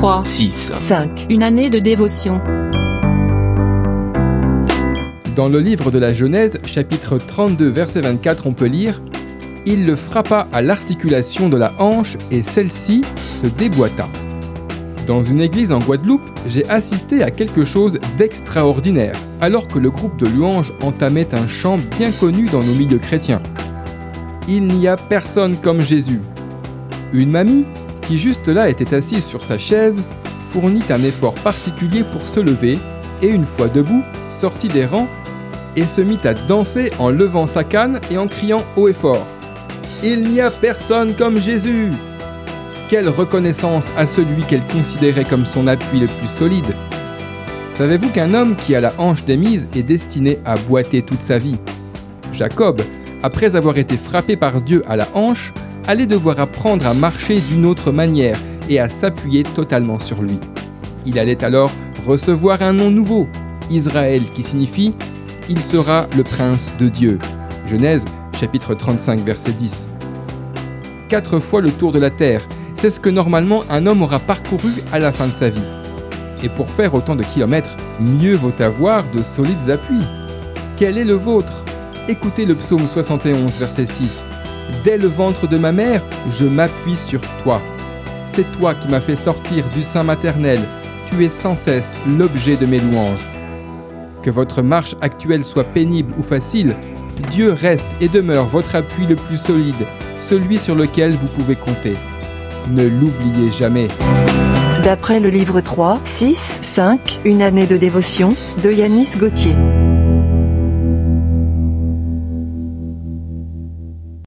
3, 6. 5. Une année de dévotion. Dans le livre de la Genèse, chapitre 32, verset 24, on peut lire Il le frappa à l'articulation de la hanche et celle-ci se déboîta. Dans une église en Guadeloupe, j'ai assisté à quelque chose d'extraordinaire, alors que le groupe de louanges entamait un chant bien connu dans nos milieux chrétiens. Il n'y a personne comme Jésus. Une mamie, qui juste là était assise sur sa chaise, fournit un effort particulier pour se lever et une fois debout, sortit des rangs et se mit à danser en levant sa canne et en criant haut et fort. Il n'y a personne comme Jésus. Quelle reconnaissance à celui qu'elle considérait comme son appui le plus solide. Savez-vous qu'un homme qui a la hanche démise est destiné à boiter toute sa vie? Jacob, après avoir été frappé par Dieu à la hanche, allait devoir apprendre à marcher d'une autre manière et à s'appuyer totalement sur lui. Il allait alors recevoir un nom nouveau, Israël, qui signifie Il sera le prince de Dieu. Genèse chapitre 35 verset 10. Quatre fois le tour de la terre, c'est ce que normalement un homme aura parcouru à la fin de sa vie. Et pour faire autant de kilomètres, mieux vaut avoir de solides appuis. Quel est le vôtre? Écoutez le psaume 71 verset 6. Dès le ventre de ma mère, je m'appuie sur toi. C'est toi qui m'as fait sortir du sein maternel. Tu es sans cesse l'objet de mes louanges. Que votre marche actuelle soit pénible ou facile, Dieu reste et demeure votre appui le plus solide, celui sur lequel vous pouvez compter. Ne l'oubliez jamais. D'après le livre 3, 6, 5, Une année de dévotion, de Yanis Gauthier.